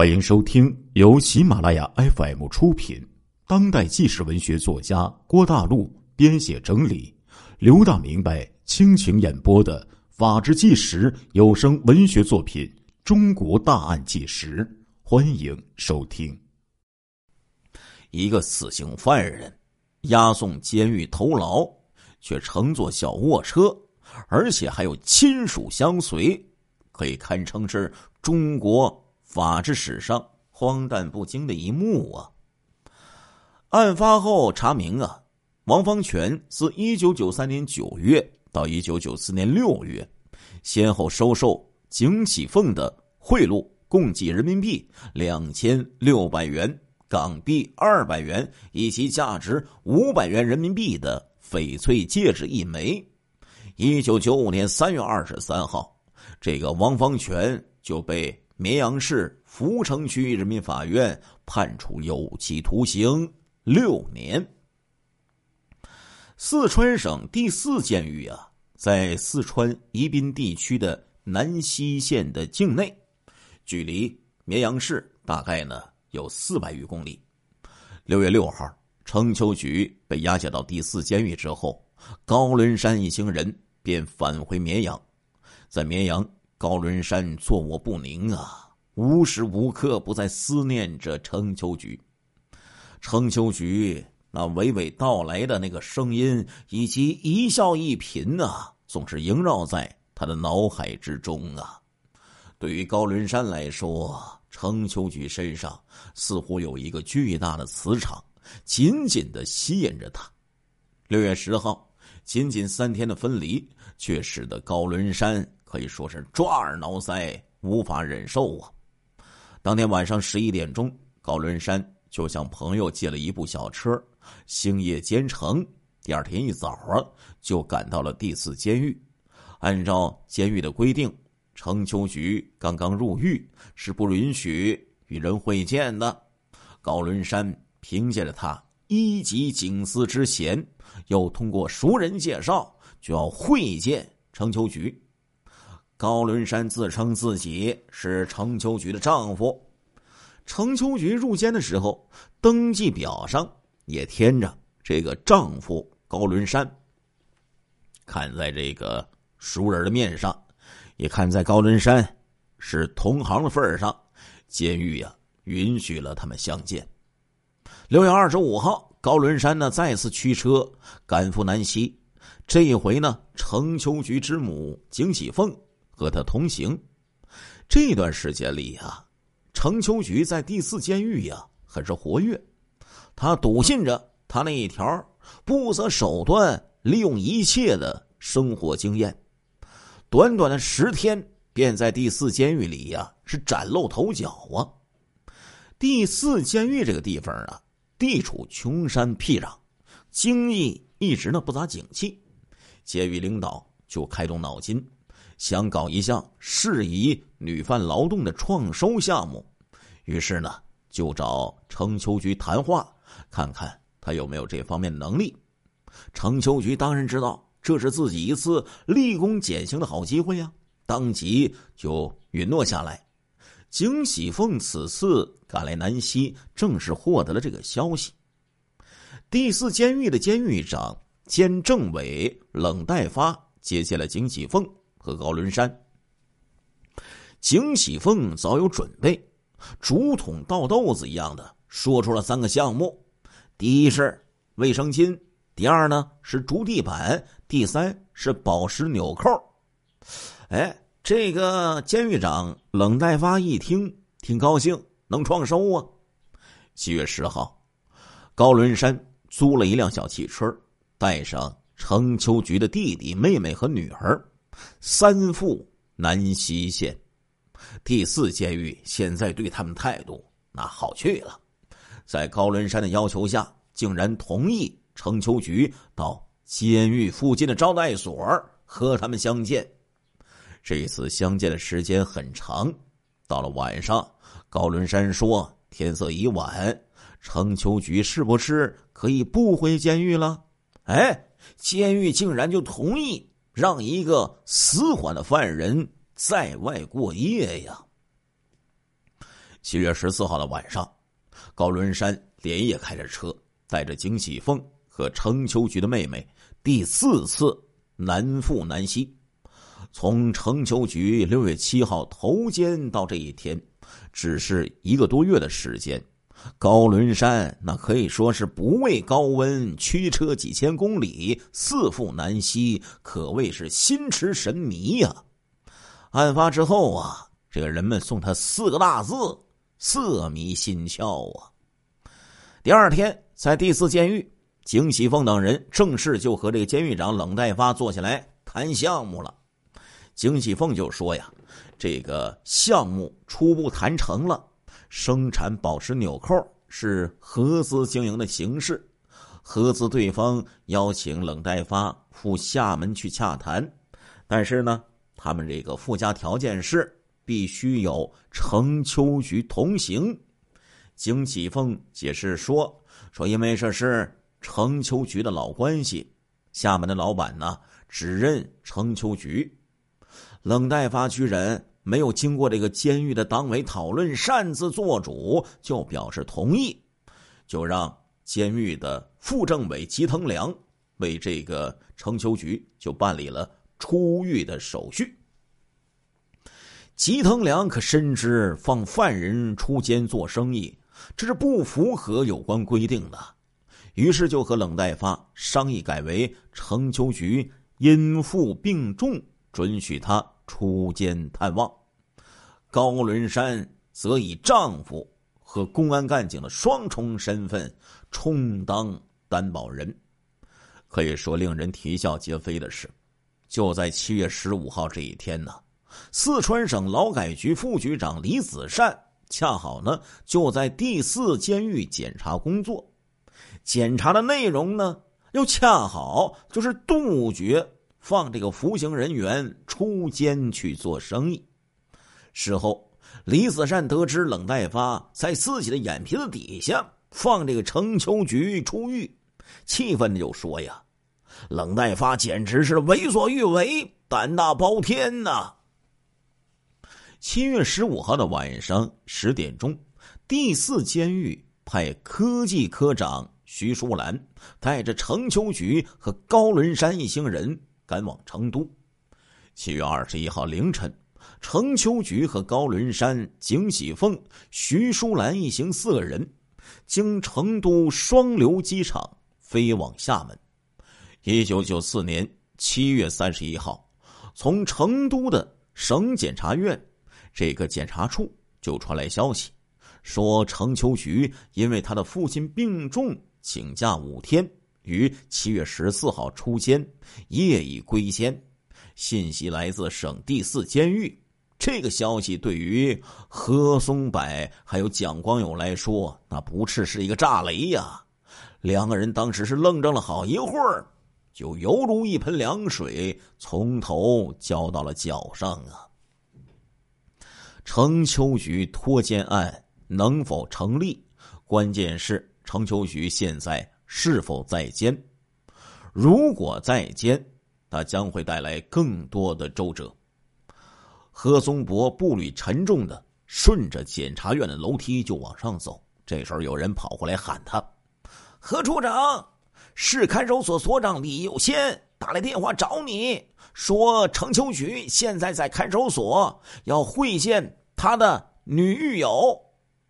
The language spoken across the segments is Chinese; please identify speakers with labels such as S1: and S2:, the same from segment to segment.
S1: 欢迎收听由喜马拉雅 FM 出品、当代纪实文学作家郭大陆编写整理、刘大明白倾情演播的《法制纪实》有声文学作品《中国大案纪实》，欢迎收听。
S2: 一个死刑犯人押送监狱投牢，却乘坐小卧车，而且还有亲属相随，可以堪称是中国。法治史上荒诞不经的一幕啊！案发后查明啊，王方全自一九九三年九月到一九九四年六月，先后收受景启凤的贿赂，共计人民币两千六百元、港币二百元以及价值五百元人民币的翡翠戒指一枚。一九九五年三月二十三号，这个王方全就被。绵阳市涪城区人民法院判处有期徒刑六年。四川省第四监狱啊，在四川宜宾地区的南溪县的境内，距离绵阳市大概呢有四百余公里。六月六号，程秋菊被押解到第四监狱之后，高伦山一行人便返回绵阳，在绵阳。高伦山坐卧不宁啊，无时无刻不在思念着程秋菊。程秋菊那娓娓道来的那个声音，以及一笑一颦啊，总是萦绕在他的脑海之中啊。对于高伦山来说，程秋菊身上似乎有一个巨大的磁场，紧紧的吸引着他。六月十号，仅仅三天的分离，却使得高伦山。可以说是抓耳挠腮，无法忍受啊！当天晚上十一点钟，高伦山就向朋友借了一部小车，星夜兼程。第二天一早啊，就赶到了第四监狱。按照监狱的规定，程秋菊刚刚入狱是不允许与人会见的。高伦山凭借着他一级警司之衔，又通过熟人介绍，就要会见程秋菊。高伦山自称自己是程秋菊的丈夫。程秋菊入监的时候，登记表上也填着这个丈夫高伦山。看在这个熟人的面上，也看在高伦山是同行的份上，监狱呀允许了他们相见。六月二十五号，高伦山呢再次驱车赶赴南溪，这一回呢，程秋菊之母景喜凤。和他同行，这段时间里啊，程秋菊在第四监狱呀很是活跃。他笃信着他那一条不择手段、利用一切的生活经验，短短的十天便在第四监狱里呀是崭露头角啊。第四监狱这个地方啊，地处穷山僻壤，经济一直呢不咋景气，监狱领导就开动脑筋。想搞一项适宜女犯劳动的创收项目，于是呢就找程秋菊谈话，看看他有没有这方面的能力。程秋菊当然知道这是自己一次立功减刑的好机会呀，当即就允诺下来。景喜凤此次赶来南溪，正是获得了这个消息。第四监狱的监狱长兼政委冷代发接见了景喜凤。和高伦山，景喜凤早有准备，竹筒倒豆子一样的说出了三个项目：第一是卫生巾，第二呢是竹地板，第三是宝石纽扣。哎，这个监狱长冷代发一听，挺高兴，能创收啊。七月十号，高伦山租了一辆小汽车，带上程秋菊的弟弟、妹妹和女儿。三赴南溪县第四监狱，现在对他们态度那好去了，在高伦山的要求下，竟然同意程秋菊到监狱附近的招待所和他们相见。这次相见的时间很长，到了晚上，高伦山说：“天色已晚，程秋菊是不是可以不回监狱了？”哎，监狱竟然就同意。让一个死缓的犯人在外过夜呀！七月十四号的晚上，高伦山连夜开着车，带着景喜凤和程秋菊的妹妹，第四次南赴南溪。从程秋菊六月七号头肩到这一天，只是一个多月的时间。高伦山那可以说是不畏高温，驱车几千公里，四赴南溪，可谓是心驰神迷呀。案发之后啊，这个人们送他四个大字。色迷心窍啊！第二天，在第四监狱，景喜凤等人正式就和这个监狱长冷代发坐下来谈项目了。景喜凤就说：“呀，这个项目初步谈成了，生产宝石纽扣是合资经营的形式，合资对方邀请冷代发赴厦门去洽谈，但是呢，他们这个附加条件是。”必须有程秋菊同行。景启凤解释说：“说因为这是程秋菊的老关系，厦门的老板呢只认程秋菊。冷代发居然没有经过这个监狱的党委讨论，擅自做主就表示同意，就让监狱的副政委吉藤良为这个程秋菊就办理了出狱的手续。”吉藤良可深知放犯人出监做生意，这是不符合有关规定的，于是就和冷代发商议，改为程秋菊因父病重，准许他出监探望。高伦山则以丈夫和公安干警的双重身份充当担保人。可以说，令人啼笑皆非的是，就在七月十五号这一天呢。四川省劳改局副局长李子善恰好呢就在第四监狱检查工作，检查的内容呢又恰好就是杜绝放这个服刑人员出监去做生意。事后，李子善得知冷代发在自己的眼皮子底下放这个程秋菊出狱，气愤的就说：“呀，冷代发简直是为所欲为，胆大包天呐！”七月十五号的晚上十点钟，第四监狱派科技科长徐淑兰带着程秋菊和高伦山一行人赶往成都。七月二十一号凌晨，程秋菊和高伦山、景喜凤、徐淑兰一行四个人经成都双流机场飞往厦门。一九九四年七月三十一号，从成都的省检察院。这个检察处就传来消息，说程秋菊因为他的父亲病重，请假五天，于七月十四号出监，夜已归监。信息来自省第四监狱。这个消息对于何松柏还有蒋光友来说，那不啻是一个炸雷呀！两个人当时是愣怔了好一会儿，就犹如一盆凉水从头浇到了脚上啊！程秋菊脱监案能否成立？关键是程秋菊现在是否在监？如果在监，他将会带来更多的周折。何松柏步履沉重的顺着检察院的楼梯就往上走。这时候有人跑过来喊他：“何处长，市看守所所长李有先打来电话找你。”说程秋菊现在在看守所，要会见他的女狱友。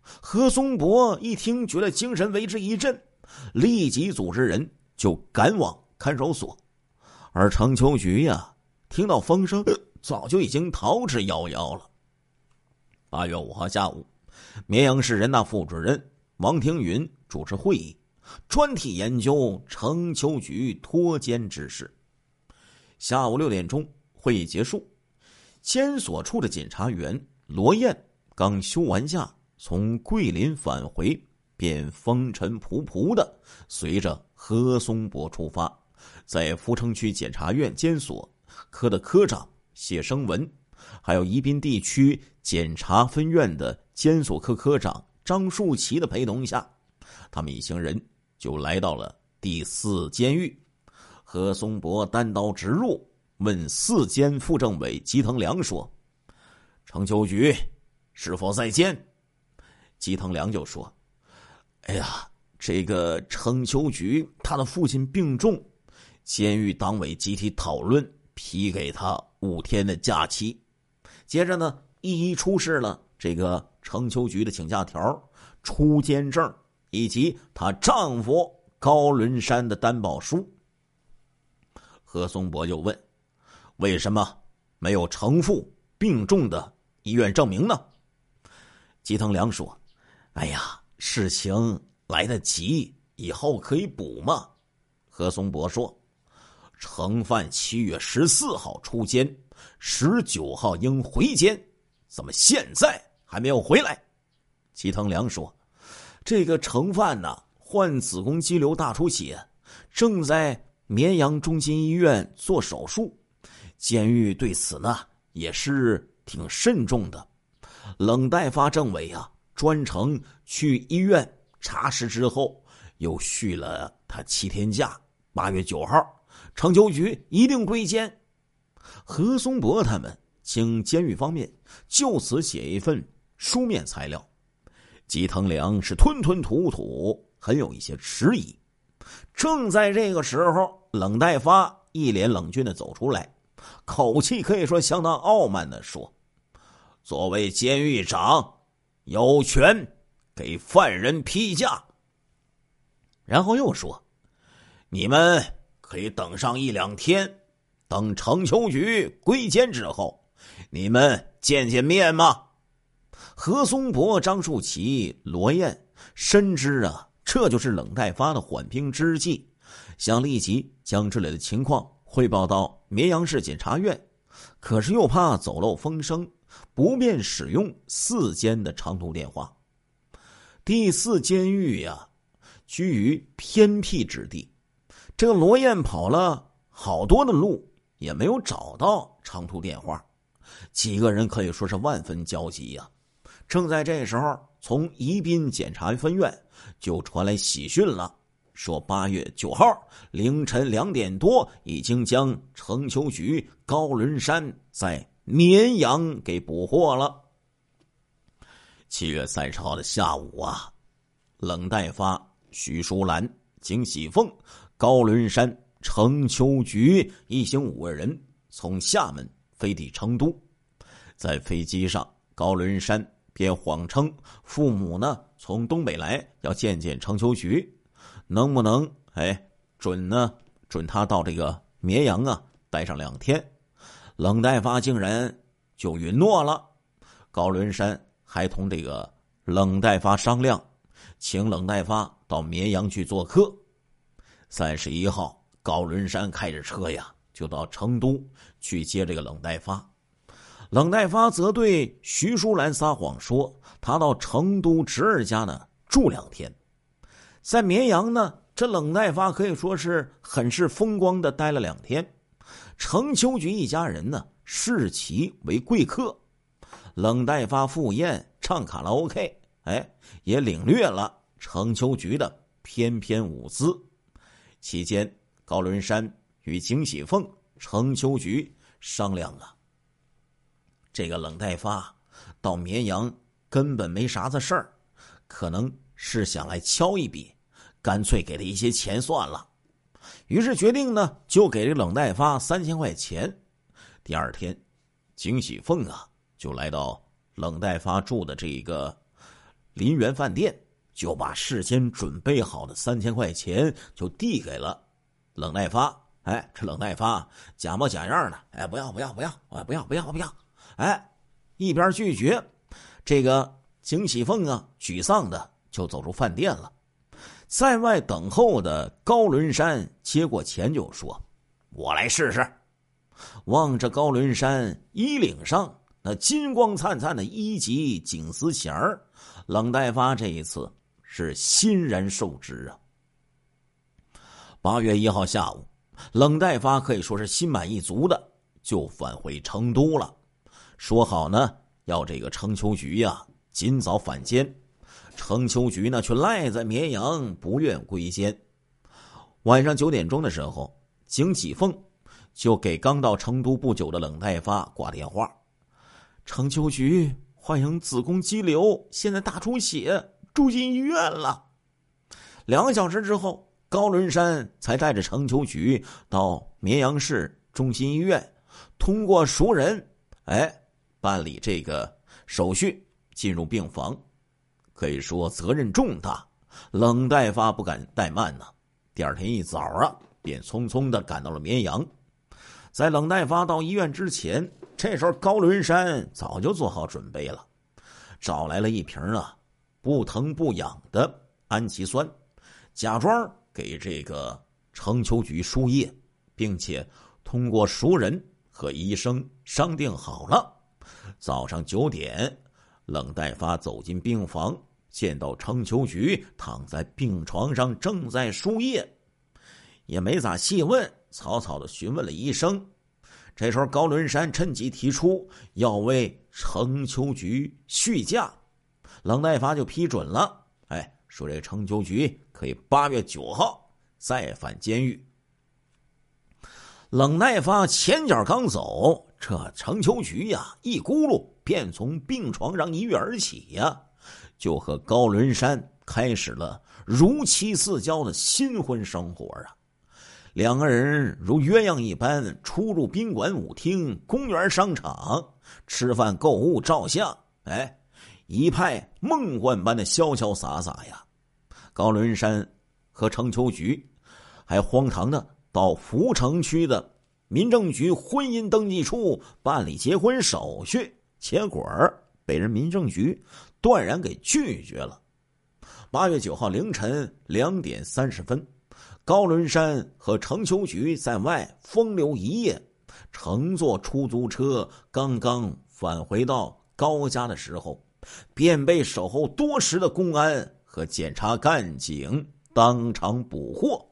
S2: 何松柏一听，觉得精神为之一振，立即组织人就赶往看守所。而程秋菊呀，听到风声，早就已经逃之夭夭了。八月五号下午，绵阳市人大副主任王庭云主持会议，专题研究程秋菊脱监之事。下午六点钟，会议结束。监所处的检察员罗燕刚休完假，从桂林返回，便风尘仆仆的随着何松柏出发，在福城区检察院监所科的科长谢生文，还有宜宾地区检察分院的监所科科长张树奇的陪同下，他们一行人就来到了第四监狱。何松柏单刀直入，问四监副政委吉藤良说：“程秋菊是否在监？”吉藤良就说：“哎呀，这个程秋菊他的父亲病重，监狱党委集体讨论批给他五天的假期。接着呢，一一出示了这个程秋菊的请假条、出监证以及她丈夫高伦山的担保书。”何松柏就问：“为什么没有程父病重的医院证明呢？”吉藤良说：“哎呀，事情来得急，以后可以补嘛。”何松柏说：“程范七月十四号出监，十九号应回监，怎么现在还没有回来？”齐藤良说：“这个程范呢，患子宫肌瘤大出血，正在。”绵阳中心医院做手术，监狱对此呢也是挺慎重的。冷代发政委啊，专程去医院查实之后，又续了他七天假。八月九号，城秋局一定归监。何松柏他们请监狱方面就此写一份书面材料。吉藤良是吞吞吐吐，很有一些迟疑。正在这个时候，冷代发一脸冷峻的走出来，口气可以说相当傲慢的说：“作为监狱长，有权给犯人批假。”然后又说：“你们可以等上一两天，等程秋菊归监之后，你们见见面吗？”何松柏、张树奇、罗燕深知啊。这就是冷代发的缓兵之计，想立即将这里的情况汇报到绵阳市检察院，可是又怕走漏风声，不便使用四间的长途电话。第四监狱呀，居于偏僻之地，这个罗燕跑了好多的路，也没有找到长途电话，几个人可以说是万分焦急呀。正在这时候，从宜宾检察分院。就传来喜讯了，说八月九号凌晨两点多，已经将程秋菊、高伦山在绵阳给捕获了。七月三十号的下午啊，冷代发、徐淑兰、景喜凤、高伦山、程秋菊一行五个人从厦门飞抵成都，在飞机上，高伦山。便谎称父母呢从东北来，要见见程秋菊，能不能哎准呢？准他到这个绵阳啊待上两天。冷代发竟然就允诺了。高伦山还同这个冷代发商量，请冷代发到绵阳去做客。三十一号，高伦山开着车呀，就到成都去接这个冷代发。冷代发则对徐淑兰撒谎说，他到成都侄儿家呢住两天，在绵阳呢，这冷代发可以说是很是风光的待了两天。程秋菊一家人呢视其为贵客，冷代发赴宴唱卡拉 OK，哎，也领略了程秋菊的翩翩舞姿。期间，高伦山与景喜凤、程秋菊商量啊。这个冷代发到绵阳根本没啥子事儿，可能是想来敲一笔，干脆给他一些钱算了。于是决定呢，就给这冷代发三千块钱。第二天，景喜凤啊就来到冷代发住的这一个林园饭店，就把事先准备好的三千块钱就递给了冷代发。哎，这冷代发假模假样的，哎，不要不要不要，哎，不要不要不要。哎，一边拒绝，这个景喜凤啊，沮丧的就走出饭店了。在外等候的高伦山接过钱就说：“我来试试。”望着高伦山衣领上那金光灿灿的一级警司衔儿，冷代发这一次是欣然受之啊。八月一号下午，冷代发可以说是心满意足的就返回成都了。说好呢，要这个程秋菊呀尽早返监，程秋菊呢却赖在绵阳，不愿归监。晚上九点钟的时候，景启凤就给刚到成都不久的冷代发挂电话：“程秋菊患有子宫肌瘤，现在大出血，住进医院了。两个小时之后，高伦山才带着程秋菊到绵阳市中心医院，通过熟人，哎，办理这个手续，进入病房。可以说责任重大，冷代发不敢怠慢呢。第二天一早啊，便匆匆的赶到了绵阳。在冷代发到医院之前，这时候高伦山早就做好准备了，找来了一瓶啊不疼不痒的氨基酸，假装给这个程秋菊输液，并且通过熟人和医生商定好了。早上九点，冷代发走进病房，见到程秋菊躺在病床上正在输液，也没咋细问。草草的询问了医生，这时候高伦山趁机提出要为程秋菊续假，冷代发就批准了。哎，说这程秋菊可以八月九号再返监狱。冷代发前脚刚走，这程秋菊呀一咕噜便从病床上一跃而起呀，就和高伦山开始了如漆似胶的新婚生活啊。两个人如鸳鸯一般出入宾馆、舞厅、公园、商场，吃饭、购物、照相，哎，一派梦幻般的潇潇洒洒呀。高伦山和程秋菊还荒唐的到涪城区的民政局婚姻登记处办理结婚手续，结果被人民政局断然给拒绝了。八月九号凌晨两点三十分。高伦山和程秋菊在外风流一夜，乘坐出租车刚刚返回到高家的时候，便被守候多时的公安和检察干警当场捕获。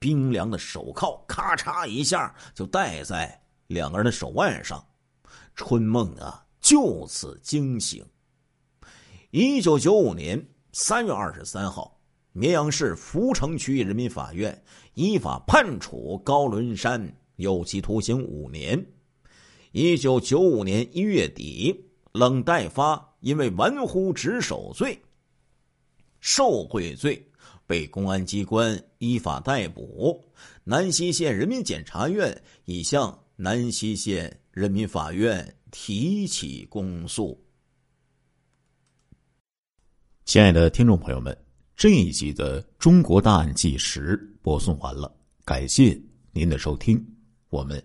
S2: 冰凉的手铐咔嚓一下就戴在两个人的手腕上，春梦啊就此惊醒。一九九五年三月二十三号。绵阳市涪城区人民法院依法判处高伦山有期徒刑五年。一九九五年一月底，冷代发因为玩忽职守罪、受贿罪，被公安机关依法逮捕。南溪县人民检察院已向南溪县人民法院提起公诉。
S1: 亲爱的听众朋友们。这一集的《中国大案纪实》播送完了，感谢您的收听，我们